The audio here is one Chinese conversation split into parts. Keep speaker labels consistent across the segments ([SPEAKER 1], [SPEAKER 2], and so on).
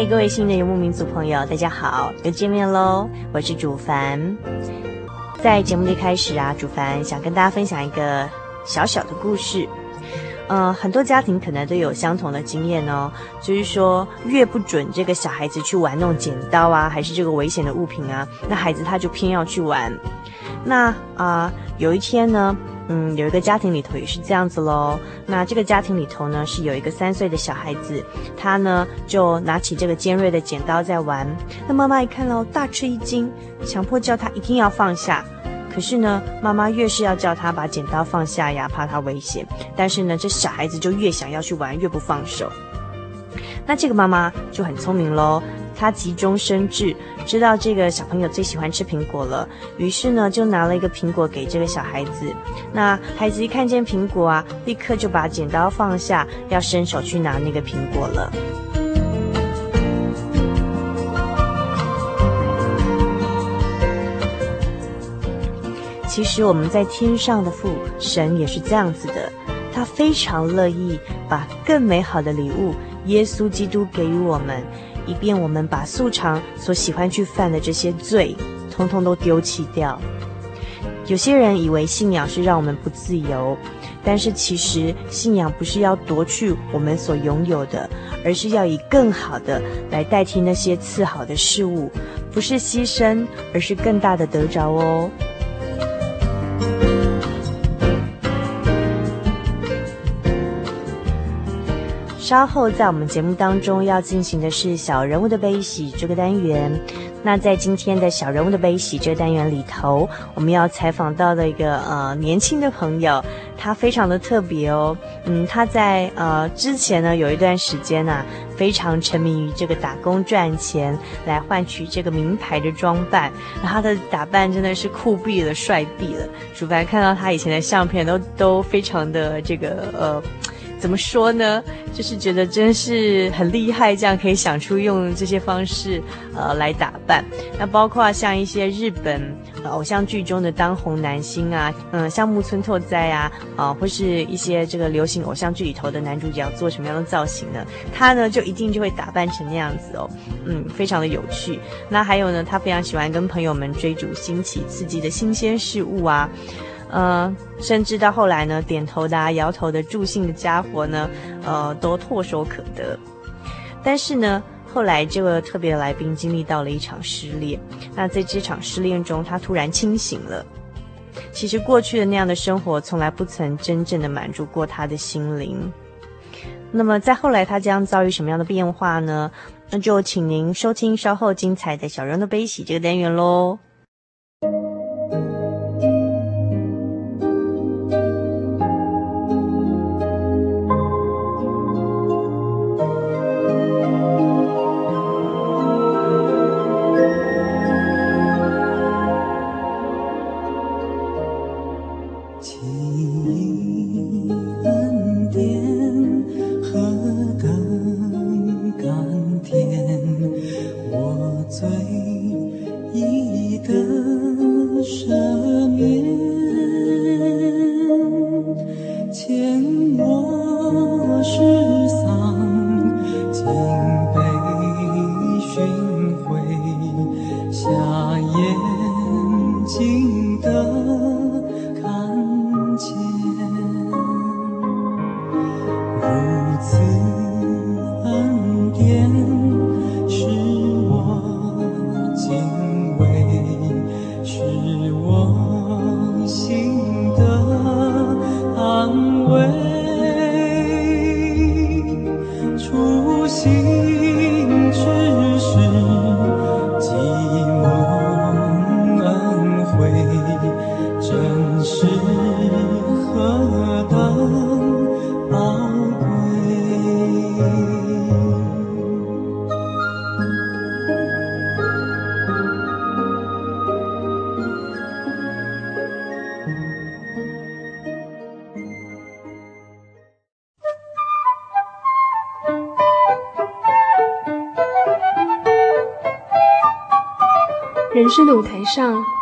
[SPEAKER 1] 嗨，各位新的游牧民族朋友，大家好，又见面喽！我是主凡。在节目的开始啊，主凡想跟大家分享一个小小的故事。呃，很多家庭可能都有相同的经验哦，就是说，越不准这个小孩子去玩那种剪刀啊，还是这个危险的物品啊，那孩子他就偏要去玩。那啊、有一天呢，嗯，有一个家庭里头也是这样子喽。那这个家庭里头呢，是有一个三岁的小孩子，他呢就拿起这个尖锐的剪刀在玩。那妈妈一看喽，大吃一惊，强迫叫他一定要放下。可是呢，妈妈越是要叫他把剪刀放下呀，怕他危险。但是呢，这小孩子就越想要去玩，越不放手。那这个妈妈就很聪明喽。他急中生智，知道这个小朋友最喜欢吃苹果了，于是呢，就拿了一个苹果给这个小孩子。那孩子一看见苹果啊，立刻就把剪刀放下，要伸手去拿那个苹果了。其实我们在天上的父神也是这样子的，他非常乐意把更美好的礼物耶稣基督给予我们。以便我们把素常所喜欢去犯的这些罪，通通都丢弃掉。有些人以为信仰是让我们不自由，但是其实信仰不是要夺去我们所拥有的，而是要以更好的来代替那些次好的事物，不是牺牲，而是更大的得着哦。稍后在我们节目当中要进行的是小人物的悲喜这个单元。那在今天的小人物的悲喜这个单元里头，我们要采访到的一个呃年轻的朋友，他非常的特别哦。嗯，他在呃之前呢有一段时间呢、非常沉迷于这个打工赚钱来换取这个名牌的装扮，他的打扮真的是酷毙了，帅毙了。主办看到他以前的相片都都非常的这个呃。怎么说呢？就是觉得真是很厉害，这样可以想出用这些方式，呃，来打扮。那包括像一些日本偶像剧中的当红男星啊，嗯，像木村拓哉啊，啊，或是一些这个流行偶像剧里头的男主角做什么样的造型呢？他呢就一定就会打扮成那样子哦，嗯，非常的有趣。那还有呢，他非常喜欢跟朋友们追逐新奇刺激的新鲜事物啊。呃，甚至到后来呢，点头的啊、摇头的、助兴的家伙呢，呃，都唾手可得。但是呢，后来这个特别的来宾经历到了一场失恋。那在这场失恋中，他突然清醒了。其实过去的那样的生活，从来不曾真正的满足过他的心灵。那么在后来，他将遭遇什么样的变化呢？那就请您收听稍后精彩的小人的悲喜这个单元
[SPEAKER 2] 喽。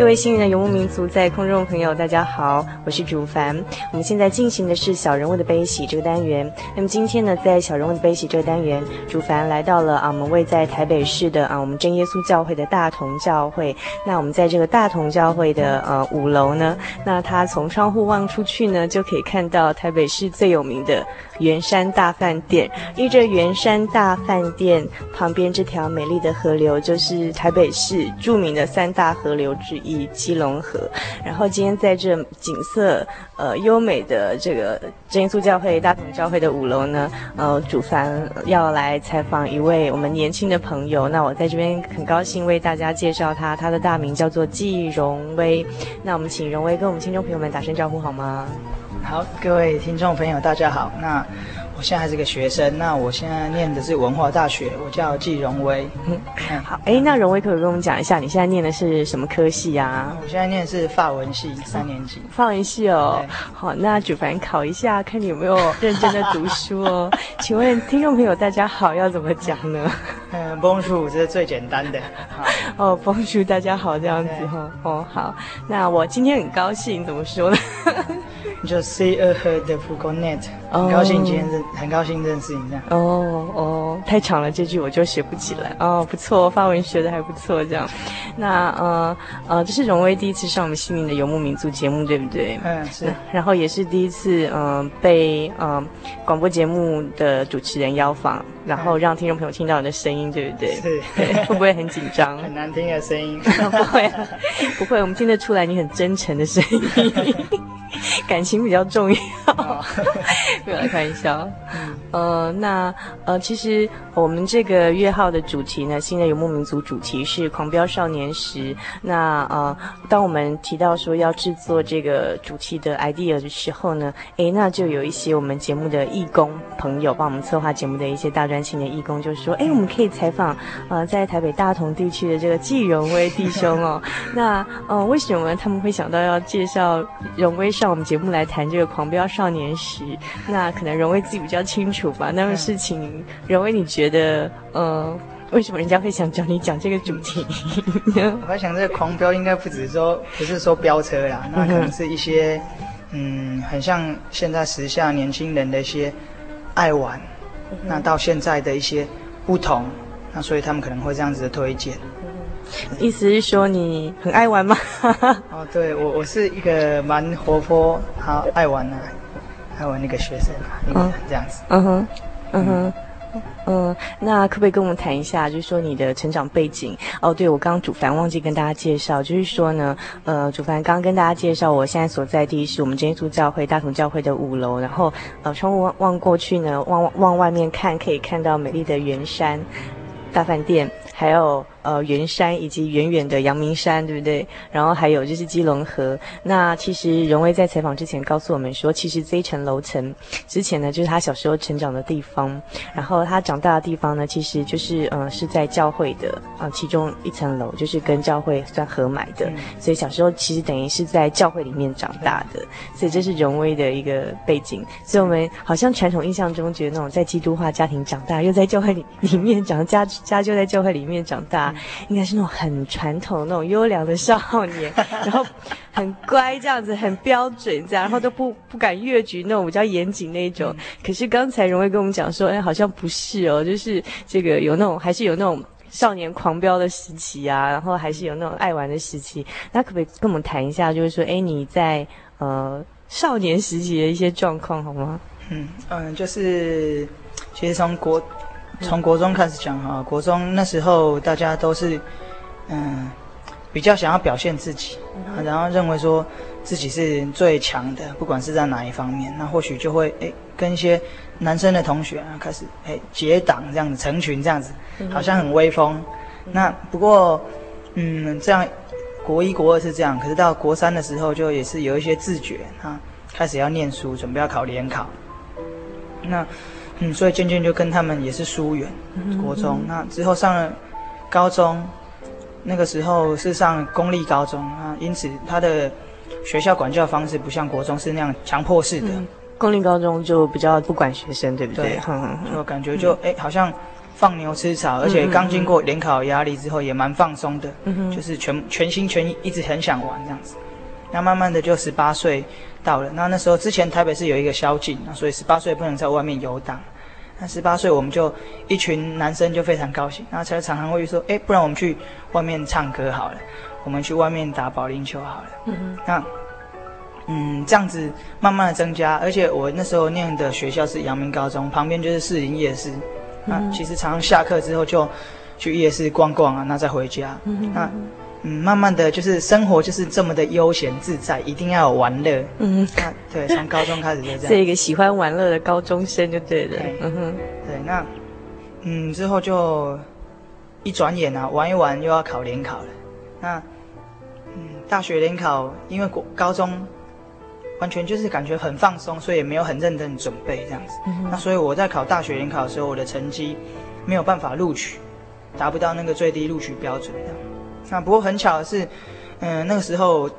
[SPEAKER 3] 各位幸运的游牧民族，在空中朋友，大家好，我是主凡。我们现在进行的是小人物的悲喜这个单元。那么今天呢，在小人物的悲喜这个单元，主凡来到了啊，我们位在台北市的啊，我们真耶稣教会的大同教会。那我们在这个大同教会的呃五楼呢，那他从窗户望出去呢，就可以看到台北市最有名的圆山大饭店。依着圆山大饭店旁边这条美丽的河流，就是台北市著名的三大河流之一。基隆河，然后今天在这景色呃优美的这个真耶稣教会大同教会的五楼呢，呃，主凡要来采访一位我们年轻的朋友。那我在这边很高兴为大家介绍他，他的大名叫做纪荣威。那我们请荣威跟我们听众朋友们打声招呼好吗？
[SPEAKER 4] 好，各位听众朋友大家好。那我现在还是个学生，那我现在念的是文化大学，我叫季荣威。
[SPEAKER 3] 嗯，好，哎，那荣威可不可以跟我们讲一下，你现在念的是什么科系啊？
[SPEAKER 4] 我现在念的是法文系，三年级。
[SPEAKER 3] 法文系哦，好，那主凡考一下，看你有没有认真的读书哦。请问听众朋友大家好，要怎么讲呢？
[SPEAKER 4] 嗯，Bonjour 这是最简单的。
[SPEAKER 3] 好哦，Bonjour 大家好，这样子哈。哦，好，那我今天很高兴，怎么说呢？
[SPEAKER 4] 就 see a heard the Fugonet，很高兴今天认，很高兴认识你这样。
[SPEAKER 3] 哦哦，太长了，这句我就学不起来。哦，不错，发文学的还不错，这样。那呃呃，这是荣威第一次上我们幸运的游牧民族节目，对不对？
[SPEAKER 4] 嗯，是。
[SPEAKER 3] 然后也是第一次嗯、呃、被嗯、呃、广播节目的主持人邀访，然后让听众朋友听到你的声音，对不对？
[SPEAKER 4] 是。
[SPEAKER 3] 对，会不会很紧张？
[SPEAKER 4] 很难听的声音。
[SPEAKER 3] 不会啊，不会，我们听得出来你很真诚的声音。感情比较重要，不要开玩笑。嗯，呃，那呃，其实我们这个月号的主题呢，新的游牧民族主题是狂飙少年时。那呃，当我们提到说要制作这个主题的 idea 的时候呢，诶，那就有一些我们节目的义工朋友帮我们策划节目的一些大专青的义工，就说，哎，我们可以采访呃，在台北大同地区的这个季荣威弟兄哦。那呃，为什么他们会想到要介绍荣威上我们节目来谈这个狂飙少年时，那可能荣威自己比较清楚吧。那么事情，荣威你觉得，呃，为什么人家会想找你讲这个主题？
[SPEAKER 4] 我在想，这个狂飙应该不只是说，不是说飙车啦，那可能是一些，嗯，很像现在时下年轻人的一些爱玩，那到现在的一些不同，那所以他们可能会这样子的推荐。
[SPEAKER 3] 意思是说你很爱玩吗？
[SPEAKER 4] 哦，对，我我是一个蛮活泼、好爱玩的、啊，爱玩那个学生啊，嗯这样子。嗯哼，嗯哼，
[SPEAKER 3] 嗯，那可不可以跟我们谈一下，就是说你的成长背景？哦，对，我刚刚主凡忘记跟大家介绍，就是说呢，呃，主凡刚刚跟大家介绍，我现在所在地是我们真耶稣教会大同教会的五楼，然后呃，窗户望望过去呢，望望外面看，可以看到美丽的圆山大饭店，还有。呃，圆山以及远远的阳明山，对不对？然后还有就是基隆河。那其实荣威在采访之前告诉我们说，其实这一层楼层之前呢，就是他小时候成长的地方。然后他长大的地方呢，其实就是呃是在教会的啊、呃、其中一层楼，就是跟教会算合买的。嗯、所以小时候其实等于是在教会里面长大的。所以这是荣威的一个背景。所以我们好像传统印象中觉得那种在基督化家庭长大，又在教会里里面长家家就在教会里面长大。啊，应该是那种很传统、那种优良的少年，然后很乖这样子，很标准这样，然后都不不敢越矩那种比较严谨那一种。可是刚才荣威跟我们讲说，哎，好像不是哦，就是这个有那种，还是有那种。少年狂飙的时期啊，然后还是有那种爱玩的时期，那可不可以跟我们谈一下？就是说，哎，你在呃少年时期的一些状况好吗？
[SPEAKER 4] 嗯嗯，就是其实从国从国中开始讲哈，国中那时候大家都是嗯比较想要表现自己，然后认为说自己是最强的，不管是在哪一方面，那或许就会哎跟一些。男生的同学啊，开始哎结党这样子，成群这样子，好像很威风。那不过，嗯，这样国一国二是这样，可是到国三的时候，就也是有一些自觉啊，开始要念书，准备要考联考。那嗯，所以渐渐就跟他们也是疏远。国中那之后上了高中，那个时候是上公立高中啊，因此他的学校管教方式不像国中是那样强迫式的。
[SPEAKER 3] 公立高中就比较不管学生，对不对？对，
[SPEAKER 4] 就感觉就哎、嗯，好像放牛吃草，而且刚经过联考压力之后，也蛮放松的，嗯，就是全全心全意，一直很想玩这样子。那慢慢的就十八岁到了，那那时候之前台北市有一个宵禁，那所以十八岁不能在外面游荡。那十八岁我们就一群男生就非常高兴，那才常常会说，哎，不然我们去外面唱歌好了，我们去外面打保龄球好了。嗯，那。嗯，这样子慢慢的增加，而且我那时候念的学校是阳明高中，旁边就是士林夜市。那、嗯、其实常常下课之后就去夜市逛逛啊，那再回家。嗯那嗯，慢慢的就是生活就是这么的悠闲自在，一定要有玩乐。嗯那对，从高中开始就这样。
[SPEAKER 3] 是一个喜欢玩乐的高中生就对了。
[SPEAKER 4] 对嗯哼，对，那嗯之后就一转眼啊，玩一玩又要考联考了。那嗯，大学联考因为国高中。完全就是感觉很放松，所以也没有很认真准备这样子。嗯、那所以我在考大学联考的时候，我的成绩没有办法录取，达不到那个最低录取标准的。那不过很巧的是，嗯，那个时候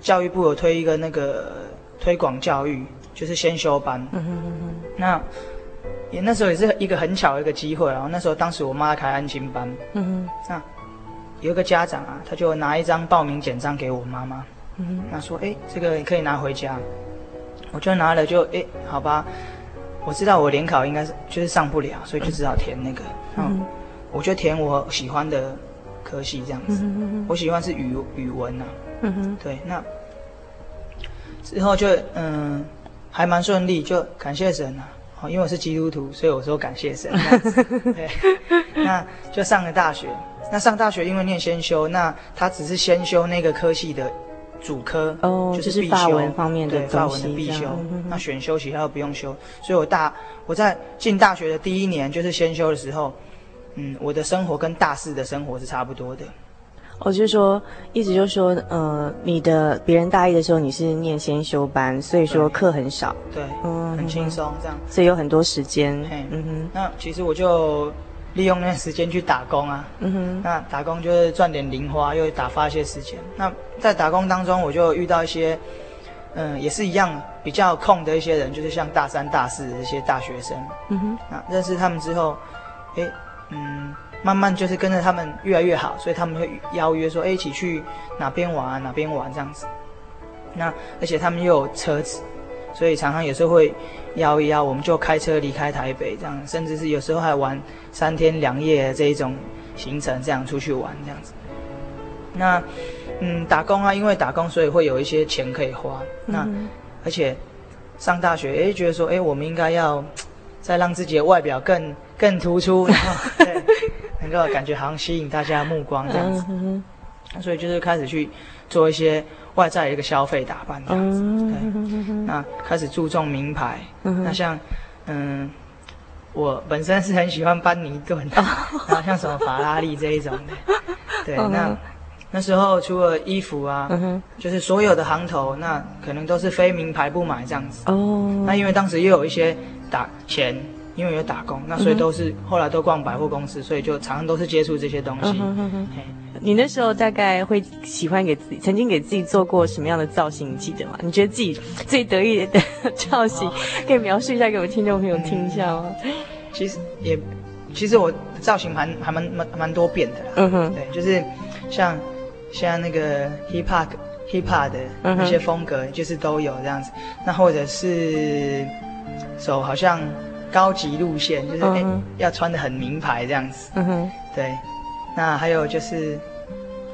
[SPEAKER 4] 教育部有推一个那个推广教育，就是先修班。嗯哼哼哼。那也那时候也是一个很巧的一个机会。然后那时候当时我妈开安心班。嗯哼。那有一个家长啊，他就拿一张报名简章给我妈妈。嗯，那说，哎，这个你可以拿回家，我就拿了就，就哎，好吧，我知道我联考应该是就是上不了，所以就只好填那个，嗯，我就填我喜欢的科系这样子，嗯、我喜欢是语语文呐、啊，嗯哼，对，那之后就嗯还蛮顺利，就感谢神啊，因为我是基督徒，所以我说感谢神，对，那就上了大学，那上大学因为念先修，那他只是先修那个科系的。主科哦，就是必文方面的对，法文的必修。那选修其他都不用修，所以我大我在进大学的第一年就是先修的时候，嗯，我的生活跟大四的生活是差不多的。
[SPEAKER 3] 我、哦、就是说，意思就是说，呃，你的别人大一的时候你是念先修班，所以说课很少，
[SPEAKER 4] 对，嗯，很轻松这样，
[SPEAKER 3] 所以有很多时间。
[SPEAKER 4] 嗯哼，那其实我就。利用那时间去打工啊，嗯哼，那打工就是赚点零花，又打发一些时间。那在打工当中，我就遇到一些，嗯，也是一样比较空的一些人，就是像大三、大四的这些大学生，嗯哼，那认识他们之后，哎，嗯，慢慢就是跟着他们越来越好，所以他们会邀约说，哎，一起去哪边玩啊，哪边玩这样子。那而且他们又有车子。所以常常有时候会邀一邀，我们就开车离开台北，这样，甚至是有时候还玩三天两夜的这一种行程，这样出去玩这样子。那，嗯，打工啊，因为打工，所以会有一些钱可以花。那，嗯、而且上大学，哎，觉得说，哎，我们应该要再让自己的外表更更突出，然后对，能够感觉好像吸引大家的目光这样子。嗯、所以就是开始去做一些。外在一个消费打扮这样子，对，那开始注重名牌。那像，嗯，我本身是很喜欢班尼顿，然后像什么法拉利这一种的，对。那那时候除了衣服啊，就是所有的行头，那可能都是非名牌不买这样子。哦。那因为当时又有一些打钱，因为有打工，那所以都是后来都逛百货公司，所以就常常都是接触这些东西。
[SPEAKER 3] 你那时候大概会喜欢给自己，曾经给自己做过什么样的造型？你记得吗？你觉得自己最得意的 造型，可以描述一下给我们听众朋友听一下吗？
[SPEAKER 4] 其实也其实我造型蛮还蛮蛮蛮多变的啦。
[SPEAKER 3] 嗯哼，
[SPEAKER 4] 对，就是像像那个 hip hop hip hop 的那些风格，就是都有这样子。那或者是走好像高级路线，就是、嗯欸、要穿的很名牌这样子。嗯哼，对。那还有就是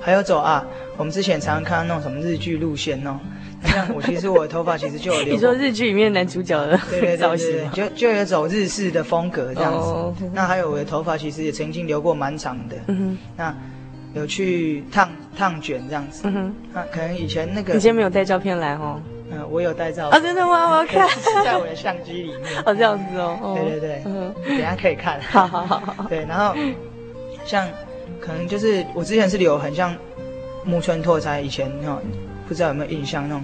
[SPEAKER 4] 还有走啊，我们之前常常看到那种什么日剧路线哦。像我其实我的头发其实就有留。你说
[SPEAKER 3] 日剧里面男主角的
[SPEAKER 4] 对对造型，就就有走日式的风格这样子。Oh. 那还有我的头发其实也曾经留过蛮长的。嗯哼。那有去烫烫卷这样子。嗯哼。啊可能以前那个。
[SPEAKER 3] 你今天没有带照片来哦。
[SPEAKER 4] 嗯，我有带照
[SPEAKER 3] 片。啊，真的吗？我要看。
[SPEAKER 4] 在我的相机里面。
[SPEAKER 3] 哦，这样子哦。
[SPEAKER 4] 对对对。嗯。等下可以看。
[SPEAKER 3] 好好好。
[SPEAKER 4] 对，然后像可能就是我之前是留很像木村拓哉以前那种。不知道有没有印象那种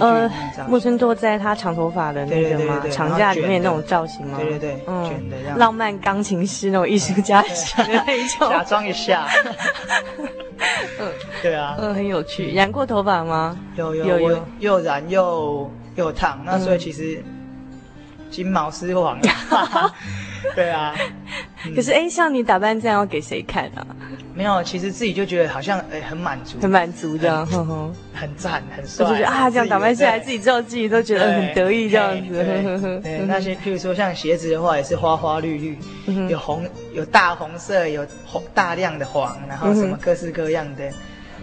[SPEAKER 3] 呃，木村拓哉他长头发的那个吗？长假里面那种造型吗？
[SPEAKER 4] 对对对，嗯。
[SPEAKER 3] 浪漫钢琴师那种艺术家型的那一种。
[SPEAKER 4] 假装一下。嗯，对啊。
[SPEAKER 3] 嗯，很有趣。染过头发吗？
[SPEAKER 4] 有有有，又染又又烫，那所以其实金毛狮王。对啊。
[SPEAKER 3] 可是哎，像你打扮这样要给谁看啊？
[SPEAKER 4] 没有，其实自己就觉得好像哎很满足，
[SPEAKER 3] 很满足这样，
[SPEAKER 4] 很赞很帅，
[SPEAKER 3] 就觉得啊这样打扮下来，自己知道自己都觉得很得意这样子。
[SPEAKER 4] 对，那些譬如说像鞋子的话，也是花花绿绿，有红有大红色，有红大量的黄，然后什么各式各样的，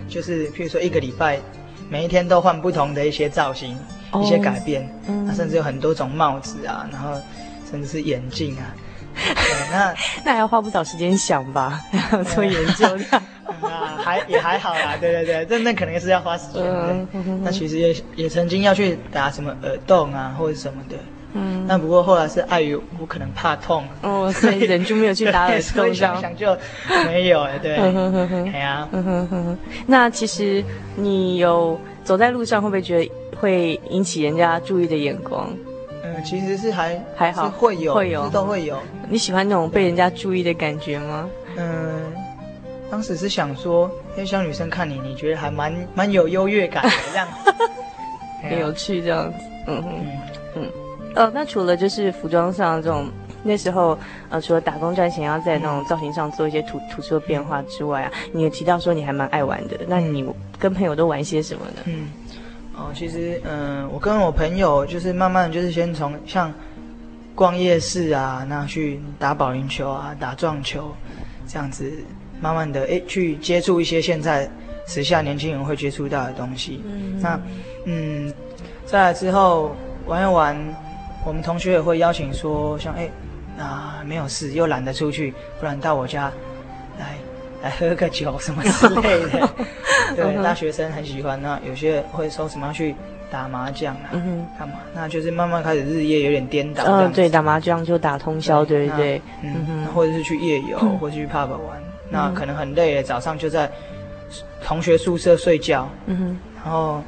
[SPEAKER 4] 就是譬如说一个礼拜每一天都换不同的一些造型，一些改变，那甚至有很多种帽子啊，然后甚至是眼镜啊。那
[SPEAKER 3] 那还要花不少时间想吧，做研究的。
[SPEAKER 4] 啊，还也还好啦，对对对，这那肯定是要花时间的。那其实也也曾经要去打什么耳洞啊，或者什么的。嗯。那不过后来是碍于我可能怕痛，
[SPEAKER 3] 哦，所以人就没有去打耳洞。
[SPEAKER 4] 想想就没有哎，对。哎呀。
[SPEAKER 3] 那其实你有走在路上，会不会觉得会引起人家注意的眼光？
[SPEAKER 4] 其实是还
[SPEAKER 3] 还好，
[SPEAKER 4] 会有会有都会有。
[SPEAKER 3] 你喜欢那种被人家注意的感觉吗？
[SPEAKER 4] 嗯，当时是想说，因为像女生看你，你觉得还蛮蛮有优越感的这样 子，
[SPEAKER 3] 很有趣这样子。嗯嗯嗯。呃，那除了就是服装上这种，那时候呃，除了打工赚钱，要在那种造型上做一些突突出的变化之外啊，你也提到说你还蛮爱玩的。那你跟朋友都玩些什么呢？嗯。
[SPEAKER 4] 哦，其实，嗯，我跟我朋友就是慢慢就是先从像逛夜市啊，那去打保龄球啊，打撞球，这样子，慢慢的哎去接触一些现在时下年轻人会接触到的东西。嗯，那，嗯，再来之后玩一玩，我们同学也会邀请说，像哎啊没有事又懒得出去，不然到我家来。来喝个酒什么之类的，对，大学生很喜欢。那有些会说什么要去打麻将啊，干嘛？那就是慢慢开始日夜有点颠倒。嗯，
[SPEAKER 3] 对，打麻将就打通宵，对对对。
[SPEAKER 4] 嗯，或者是去夜游，或者去 pub 玩。那可能很累，早上就在同学宿舍睡觉。嗯哼。然后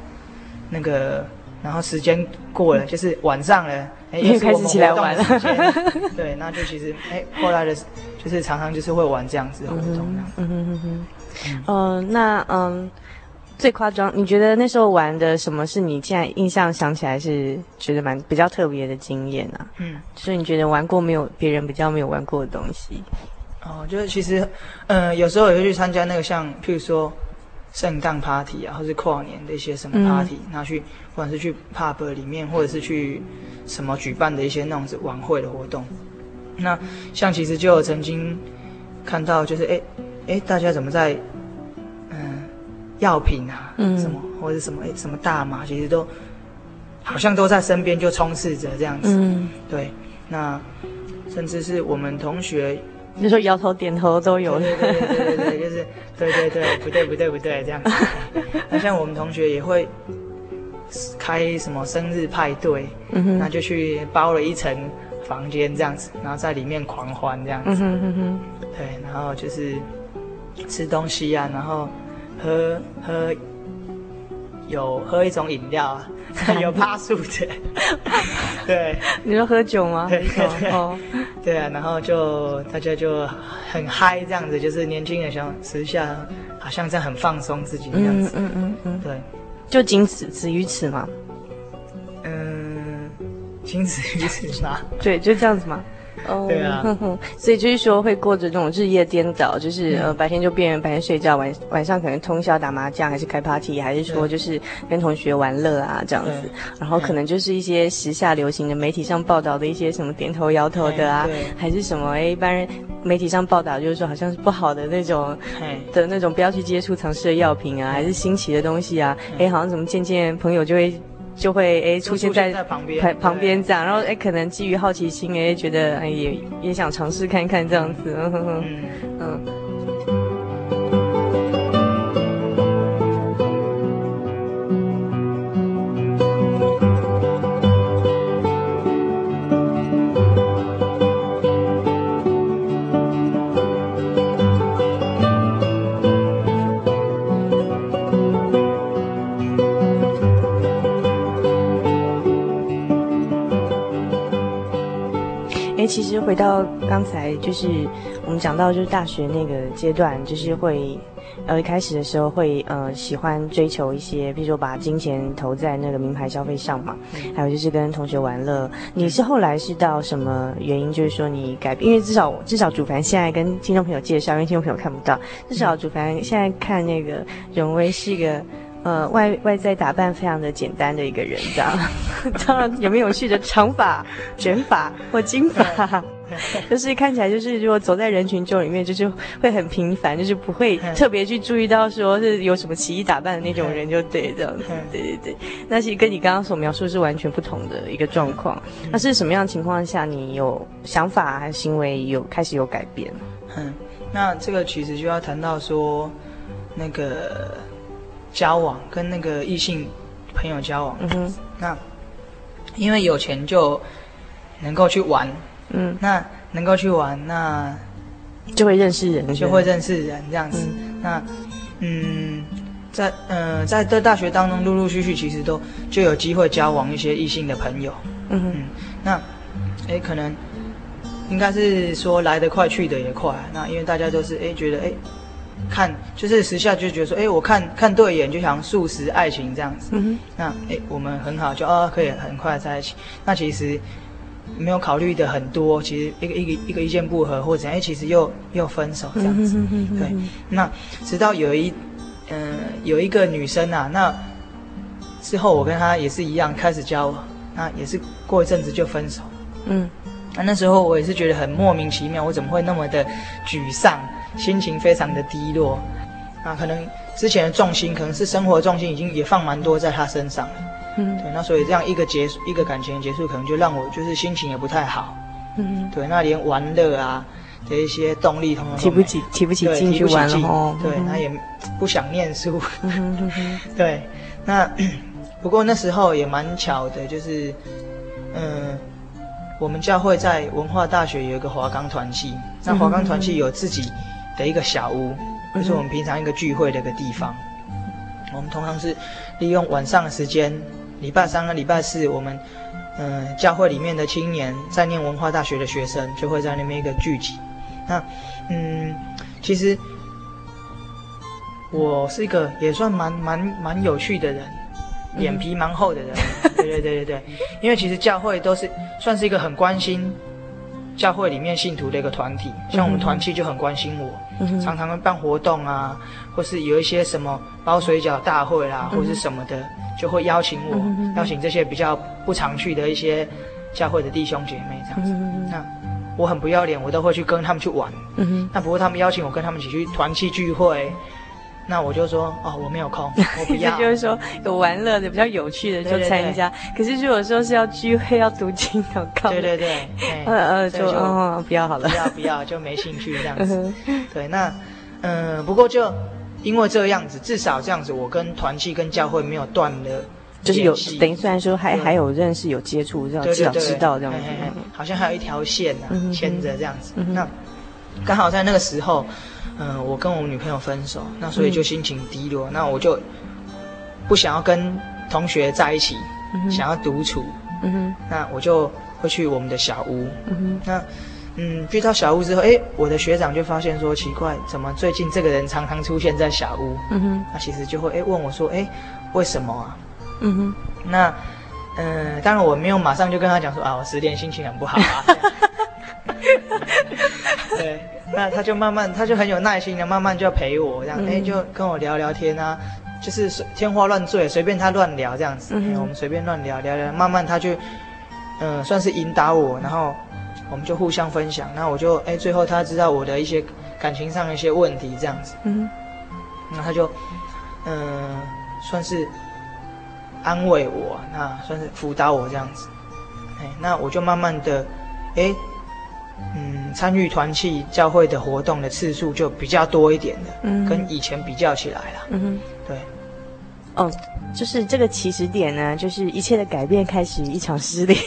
[SPEAKER 4] 那个，然后时间过了，就是晚上了，哎，
[SPEAKER 3] 又开始起来玩了。
[SPEAKER 4] 对，那就其实哎，后来的。就是常常就是会玩这样子的活动，嗯哼哼哼，
[SPEAKER 3] 嗯，那嗯，最夸张，你觉得那时候玩的什么是你现在印象想起来是觉得蛮比较特别的经验啊？嗯，就是你觉得玩过没有别人比较没有玩过的东西？
[SPEAKER 4] 哦，就是其实，嗯，有时候也会去参加那个像譬如说圣诞 party 啊，或是跨年的一些什么 party，拿、嗯、去或者是去 pub 里面，或者是去什么举办的一些那种子晚会的活动。那像其实就有曾经看到，就是哎哎，大家怎么在嗯药品啊，嗯，什么或者什么哎什么大麻，其实都好像都在身边就充斥着这样子。嗯，对。那甚至是我们同学，
[SPEAKER 3] 你说摇头点头都有。
[SPEAKER 4] 对对对对对，就是对对对，不对不对不对这样子。那像我们同学也会开什么生日派对，嗯，那就去包了一层。房间这样子，然后在里面狂欢这样子，嗯哼哼对，然后就是吃东西啊，然后喝喝有喝一种饮料啊，有趴树的，对，
[SPEAKER 3] 你说喝酒吗？
[SPEAKER 4] 对对对，哦、对啊，然后就大家就很嗨这样子，就是年轻人想时下好像在很放松自己这样子，嗯嗯嗯嗯，对，
[SPEAKER 3] 就仅此止于此吗？
[SPEAKER 4] 仅此于此吗？
[SPEAKER 3] 对，就这样子吗？哦，
[SPEAKER 4] 对啊，
[SPEAKER 3] 所以就是说会过着这种日夜颠倒，就是、嗯、呃白天就变白天睡觉，晚晚上可能通宵打麻将，还是开 party，还是说就是跟同学玩乐啊这样子，然后可能就是一些时下流行的媒体上报道的一些什么点头摇头的啊，还是什么哎一般人媒体上报道就是说好像是不好的那种的那种不要去接触尝试的药品啊，还是新奇的东西啊，哎好像怎么渐渐朋友就会。就会哎出现在
[SPEAKER 4] 旁边
[SPEAKER 3] 旁边这样，然后哎可能基于好奇心哎觉得哎也也想尝试看看这样子，嗯嗯。嗯其实回到刚才，就是我们讲到，就是大学那个阶段，就是会，呃，一开始的时候会，呃，喜欢追求一些，比如说把金钱投在那个名牌消费上嘛，还有就是跟同学玩乐。你是后来是到什么原因，就是说你改变？因为至少至少主凡现在跟听众朋友介绍，因为听众朋友看不到，至少主凡现在看那个荣威是一个。呃，外外在打扮非常的简单的一个人，这样，当然有没有去的长发、卷发或金发，就是看起来就是如果走在人群中里面，就是会很平凡，就是不会特别去注意到说是有什么奇异打扮的那种人，就对这样子，对对对。那其实跟你刚刚所描述是完全不同的一个状况。那是什么样的情况下你有想法还是行为有开始有改变？
[SPEAKER 4] 嗯，那这个其实就要谈到说那个。交往跟那个异性朋友交往，嗯哼，那因为有钱就能够去玩，嗯，那能够去玩，那
[SPEAKER 3] 就会认识人，
[SPEAKER 4] 就会认识人这样子。嗯那嗯，在嗯、呃、在在大学当中，陆陆续续其实都就有机会交往一些异性的朋友，嗯哼。嗯，那哎可能应该是说来得快去得也快，那因为大家都是哎觉得哎。看，就是时下就觉得说，哎，我看看对眼就想速食爱情这样子。嗯。那哎，我们很好，就哦可以很快在一起。那其实没有考虑的很多，其实一个一个一个意见不合或者怎样，哎，其实又又分手这样子。对。那直到有一嗯、呃、有一个女生啊，那之后我跟她也是一样开始交往，那也是过一阵子就分手。嗯。那那时候我也是觉得很莫名其妙，我怎么会那么的沮丧？心情非常的低落，那可能之前的重心可能是生活重心已经也放蛮多在他身上了，嗯，对，那所以这样一个结束，一个感情的结束，可能就让我就是心情也不太好，嗯，对，那连玩乐啊的一些动力通通
[SPEAKER 3] 提不起，提不起劲去玩了哦，
[SPEAKER 4] 对，那也不想念书，对，那 不过那时候也蛮巧的，就是嗯，我们教会在文化大学有一个华冈团契，那华冈团契有自己。的一个小屋，就是我们平常一个聚会的一个地方。我们通常是利用晚上的时间，礼拜三和礼拜四，我们嗯、呃、教会里面的青年在念文化大学的学生就会在那边一个聚集。那嗯，其实我是一个也算蛮蛮蛮有趣的人，脸皮蛮厚的人。对对对对对，因为其实教会都是算是一个很关心。教会里面信徒的一个团体，像我们团契就很关心我，嗯、常常会办活动啊，或是有一些什么包水饺大会啦、啊，嗯、或是什么的，就会邀请我，嗯、邀请这些比较不常去的一些教会的弟兄姐妹这样子。嗯、那我很不要脸，我都会去跟他们去玩。嗯、那不过他们邀请我跟他们一起去团契聚会。那我就说哦，我没有空，我不 要。
[SPEAKER 3] 就是说有玩乐的、比较有趣的就参加。对对对，可是如果说是要聚会、要读经祷告，对对对，呃 呃，就哦不要好了，
[SPEAKER 4] 不要不要，就没兴趣这样子。对，那嗯、呃，不过就因为这样子，至少这样子，我跟团契、跟教会没有断了，
[SPEAKER 3] 就是有等于虽然说还对还有认识、有接触，这样至少知道这样子，
[SPEAKER 4] 好像还有一条线呢、啊，牵着这样子。嗯、那刚好在那个时候。嗯，我跟我女朋友分手，那所以就心情低落，嗯、那我就不想要跟同学在一起，嗯、想要独处。嗯哼，那我就会去我们的小屋。嗯哼，那嗯，去到小屋之后，哎，我的学长就发现说奇怪，怎么最近这个人常常出现在小屋？嗯哼，那其实就会哎问我说，哎，为什么啊？嗯哼，那嗯，当然我没有马上就跟他讲说啊，我十点心情很不好啊。对，那他就慢慢，他就很有耐心的，慢慢就陪我这样，哎、嗯，就跟我聊聊天啊，就是天花乱坠，随便他乱聊这样子，嗯、我们随便乱聊聊聊，慢慢他就，嗯、呃，算是引导我，然后我们就互相分享，那我就，哎，最后他知道我的一些感情上的一些问题这样子，嗯，那他就，嗯、呃，算是安慰我，那算是辅导我这样子，哎，那我就慢慢的，哎。嗯，参与团契教会的活动的次数就比较多一点的，嗯，跟以前比较起来了，嗯哼，对，
[SPEAKER 3] 哦，就是这个起始点呢，就是一切的改变开始一场失恋，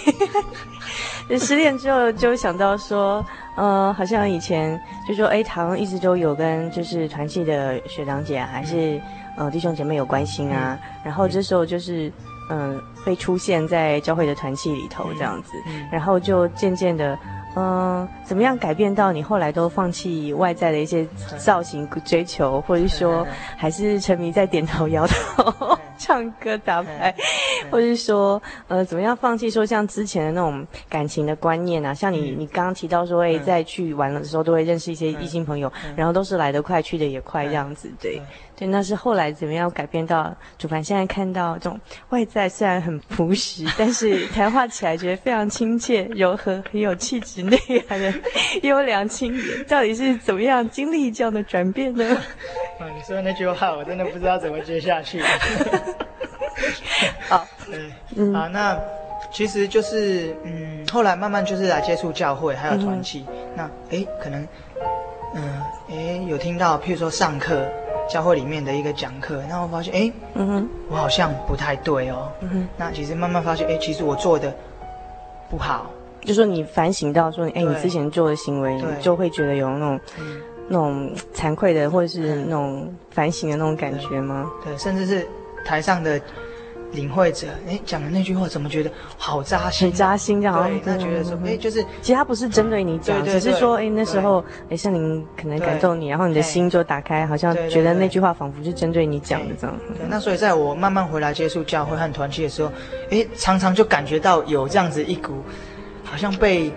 [SPEAKER 3] 失恋之后就想到说，呃，好像以前就说，哎，好像一直都有跟就是团契的学长姐还是、嗯、呃弟兄姐妹有关心啊，嗯、然后这时候就是嗯、呃、被出现在教会的团契里头这样子，嗯。嗯、然后就渐渐的。嗯，怎么样改变到你后来都放弃外在的一些造型追求，或者说还是沉迷在点头摇头、唱歌打牌，或者是说呃怎么样放弃说像之前的那种感情的观念啊？像你你刚刚提到说，哎，在去玩的时候都会认识一些异性朋友，然后都是来得快去得也快这样子，对。对，那是后来怎么样改变到主凡现在看到这种外在虽然很朴实，但是谈话起来觉得非常亲切、柔和、很有气质、内涵的优良青年，到底是怎么样经历这样的转变呢？
[SPEAKER 4] 啊，你说的那句话我真的不知道怎么接下去。好，嗯，啊，那其实就是嗯，后来慢慢就是来接触教会还有团契，嗯、那哎，可能嗯，哎，有听到，譬如说上课。教会里面的一个讲课，然后我发现，哎，嗯哼，我好像不太对哦。嗯哼，那其实慢慢发现，哎，其实我做的不好。
[SPEAKER 3] 就说你反省到说，哎，你之前做的行为，你就会觉得有那种那种惭愧的，或者是那种反省的那种感觉吗？
[SPEAKER 4] 对，甚至是台上的。领会者，哎，讲的那句话怎么觉得好扎心？
[SPEAKER 3] 很扎心，这样。
[SPEAKER 4] 对，他觉得说，哎，就是，
[SPEAKER 3] 其实他不是针对你讲，只是说，哎，那时候，哎，像您可能感动你，然后你的心就打开，好像觉得那句话仿佛是针对你讲的这样。
[SPEAKER 4] 对，那所以在我慢慢回来接触教会和团契的时候，哎，常常就感觉到有这样子一股，好像被。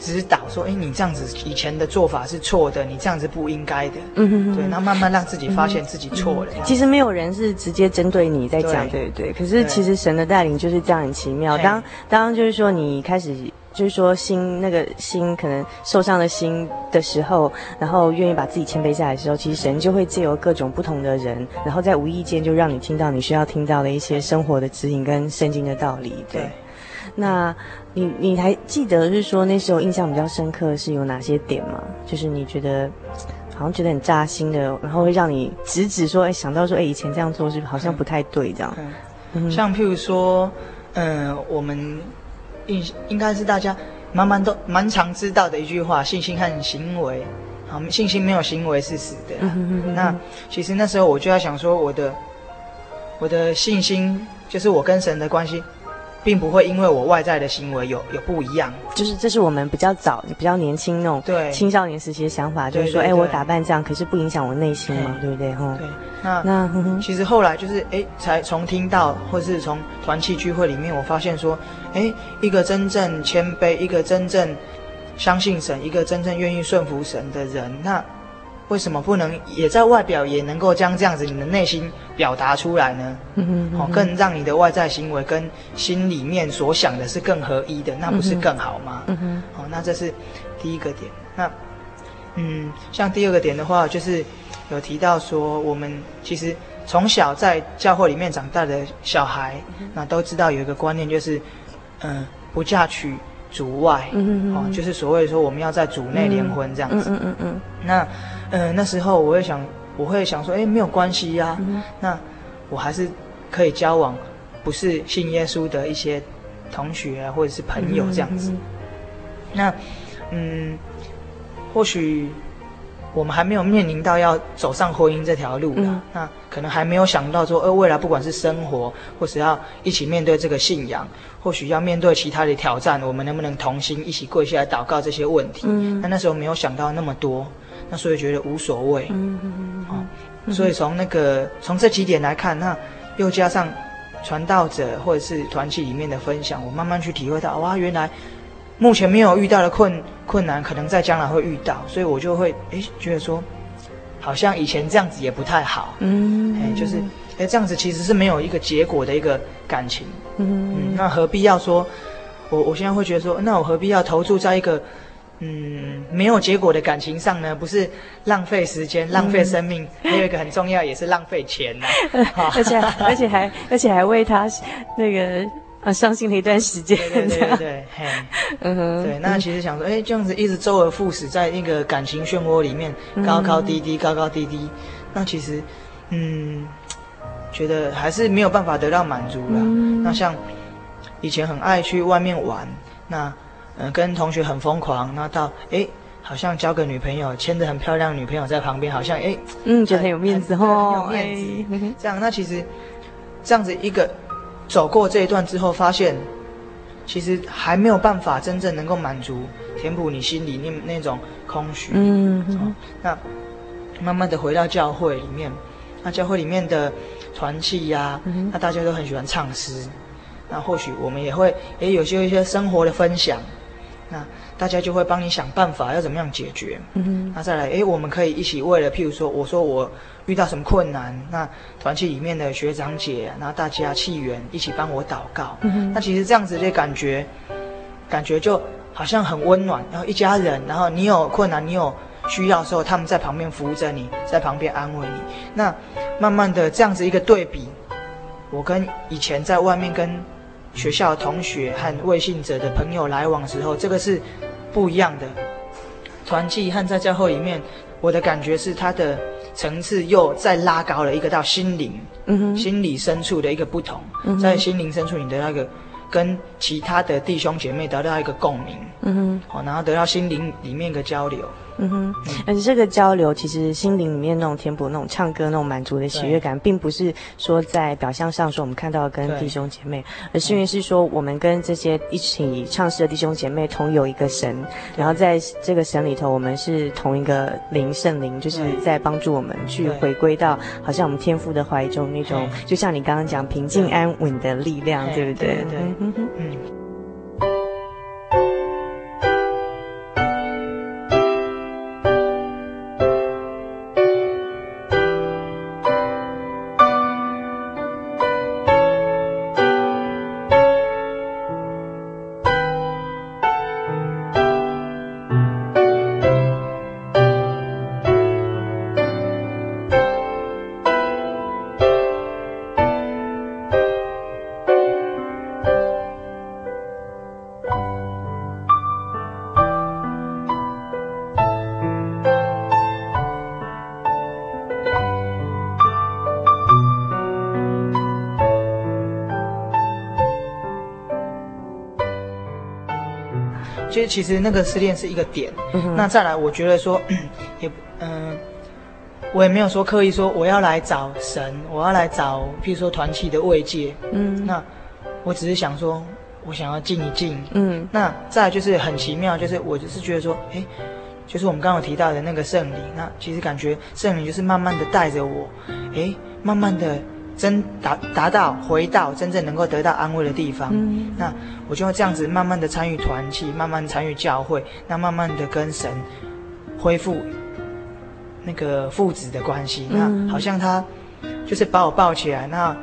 [SPEAKER 4] 指导说：“哎，你这样子以前的做法是错的，你这样子不应该的。”嗯哼哼，对，那慢慢让自己发现自己错了。
[SPEAKER 3] 其实没有人是直接针对你在讲，对对对。可是其实神的带领就是这样很奇妙。当当就是说你开始就是说心那个心可能受伤的心的时候，然后愿意把自己谦卑下来的时候，其实神就会借由各种不同的人，然后在无意间就让你听到你需要听到的一些生活的指引跟圣经的道理。对。那你你还记得是说那时候印象比较深刻是有哪些点吗？就是你觉得好像觉得很扎心的，然后会让你直指说，哎，想到说，哎，以前这样做是好像不太对这样。嗯嗯、
[SPEAKER 4] 像譬如说，嗯、呃，我们应应该是大家慢慢都蛮常知道的一句话：信心和行为，好，信心没有行为是死的。那其实那时候我就在想说，我的我的信心就是我跟神的关系。并不会因为我外在的行为有有不一样，
[SPEAKER 3] 就是这是我们比较早、比较年轻那种对青少年时期的想法，就是说，哎，我打扮这样，可是不影响我内心嘛，对不对？哈，对。
[SPEAKER 4] 那那其实后来就是，哎，才从听到或是从团契聚会里面，我发现说，哎，一个真正谦卑、一个真正相信神、一个真正愿意顺服神的人，那。为什么不能也在外表也能够将这样子你的内心表达出来呢？嗯哼，嗯哼，更让你的外在行为跟心里面所想的是更合一的，那不是更好吗？嗯哼，好，那这是第一个点。那，嗯，像第二个点的话，就是有提到说，我们其实从小在教会里面长大的小孩，那都知道有一个观念，就是，嗯，不嫁娶主外，嗯哼，哦，就是所谓说我们要在主内联婚这样子。嗯嗯嗯嗯，那。嗯、呃，那时候我会想，我会想说，哎，没有关系呀、啊，嗯、那我还是可以交往不是信耶稣的一些同学啊，或者是朋友这样子。那，嗯，或许我们还没有面临到要走上婚姻这条路了，嗯、那可能还没有想到说，呃，未来不管是生活，或是要一起面对这个信仰，或许要面对其他的挑战，我们能不能同心一起跪下来祷告这些问题？嗯，那那时候没有想到那么多。那所以觉得无所谓，嗯嗯嗯，所以从那个从这几点来看，那又加上传道者或者是团体里面的分享，我慢慢去体会到，哇，原来目前没有遇到的困困难，可能在将来会遇到，所以我就会诶觉得说，好像以前这样子也不太好，嗯，哎就是哎这样子其实是没有一个结果的一个感情，嗯，嗯，那何必要说，我我现在会觉得说，那我何必要投注在一个嗯没有结果的感情上呢？不是浪费时间、浪费生命，嗯、还有一个很重要也是浪费钱呢、
[SPEAKER 3] 啊，而且而且还而且还为他那个。啊，伤心了一段时间。
[SPEAKER 4] 对对对对，嘿，嗯哼，对。那其实想说，哎，这样子一直周而复始，在那个感情漩涡里面，高高低低，高高低低。那其实，嗯，觉得还是没有办法得到满足了。那像以前很爱去外面玩，那嗯，跟同学很疯狂，那到哎，好像交个女朋友，牵着很漂亮女朋友在旁边，好像哎，
[SPEAKER 3] 嗯，觉得很有面子哦，
[SPEAKER 4] 很有面子。这样，那其实这样子一个。走过这一段之后，发现其实还没有办法真正能够满足、填补你心里那那种空虚。嗯，嗯，那慢慢的回到教会里面，那教会里面的团契呀，嗯、那大家都很喜欢唱诗，那或许我们也会也有些一些生活的分享，那大家就会帮你想办法要怎么样解决。嗯哼，那再来，哎，我们可以一起为了，譬如说，我说我。遇到什么困难，那团契里面的学长姐，然后大家契缘一起帮我祷告。嗯哼，那其实这样子的感觉，感觉就好像很温暖。然后一家人，然后你有困难，你有需要的时候，他们在旁边扶着你，在旁边安慰你。那慢慢的这样子一个对比，我跟以前在外面跟学校同学和未信者的朋友来往时候，这个是不一样的。团契和在教会里面，我的感觉是它的。层次又再拉高了一个到心灵，嗯哼，心理深处的一个不同，嗯、在心灵深处你的那个跟其他的弟兄姐妹得到一个共鸣，嗯哼，好，然后得到心灵里面一个交流。嗯哼，
[SPEAKER 3] 而且这个交流，其实心灵里面那种填补、那种唱歌、那种满足的喜悦感，并不是说在表象上说我们看到跟弟兄姐妹，而是因为是说我们跟这些一起唱诗的弟兄姐妹同有一个神，然后在这个神里头，我们是同一个灵，圣灵就是在帮助我们去回归到好像我们天父的怀中那种，就像你刚刚讲平静安稳的力量，对不对？对，嗯。哼，嗯。
[SPEAKER 4] 其实那个失恋是一个点，嗯、那再来，我觉得说，也嗯、呃，我也没有说刻意说我要来找神，我要来找，譬如说团契的慰藉，嗯，那我只是想说，我想要静一静，嗯，那再来就是很奇妙，就是我就是觉得说，哎，就是我们刚刚有提到的那个圣灵，那其实感觉圣灵就是慢慢的带着我，哎，慢慢的。真达达到回到真正能够得到安慰的地方，嗯、那我就要这样子慢慢的参与团契，慢慢参与教会，那慢慢的跟神恢复那个父子的关系，嗯、那好像他就是把我抱起来，那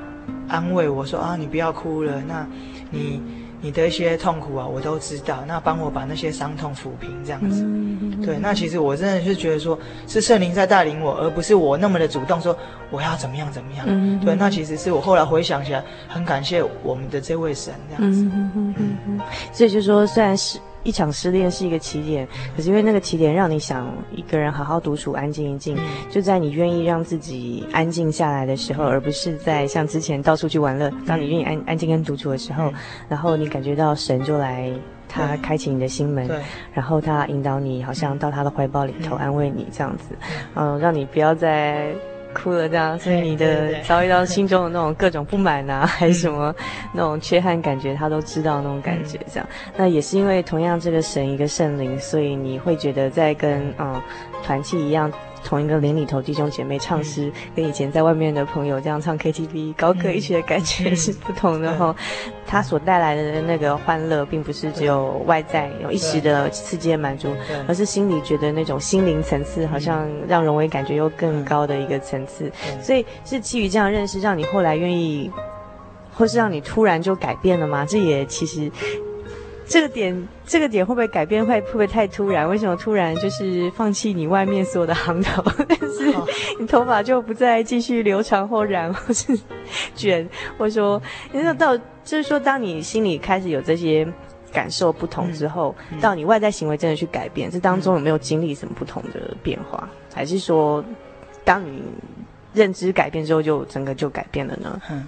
[SPEAKER 4] 安慰我说啊，你不要哭了，那你。你的一些痛苦啊，我都知道。那帮我把那些伤痛抚平，这样子。嗯、对，那其实我真的是觉得说，是圣灵在带领我，而不是我那么的主动说我要怎么样怎么样。嗯、对，那其实是我后来回想起来，很感谢我们的这位神这样子。嗯嗯嗯。
[SPEAKER 3] 所以就说，虽然是。一场失恋是一个起点，可是因为那个起点让你想一个人好好独处、安静一静，就在你愿意让自己安静下来的时候，而不是在像之前到处去玩乐。当你愿意安安静跟独处的时候，然后你感觉到神就来，他开启你的心门，然后他引导你，好像到他的怀抱里头安慰你这样子，嗯，让你不要再。哭了这样，所以你的遭遇到心中的那种各种不满啊，还是什么那种缺憾感觉，他都知道那种感觉。这样，那也是因为同样这个神一个圣灵，所以你会觉得在跟嗯团契一样同一个邻里头弟兄姐妹唱诗，嗯、跟以前在外面的朋友这样唱 KTV 高歌一曲的感觉是不同的哈。他所带来的那个欢乐，并不是只有外在有一时的刺激的满足，而是心里觉得那种心灵层次，好像让荣威感觉又更高的一个层次。所以是基于这样认识，让你后来愿意，或是让你突然就改变了吗？这也其实。这个点，这个点会不会改变？会会不会太突然？为什么突然就是放弃你外面所有的行头，但是你头发就不再继续留长或染或是卷？或者说，那到就是说，当你心里开始有这些感受不同之后，嗯嗯、到你外在行为真的去改变，这当中有没有经历什么不同的变化？还是说，当你认知改变之后，就整个就改变了呢？
[SPEAKER 4] 嗯，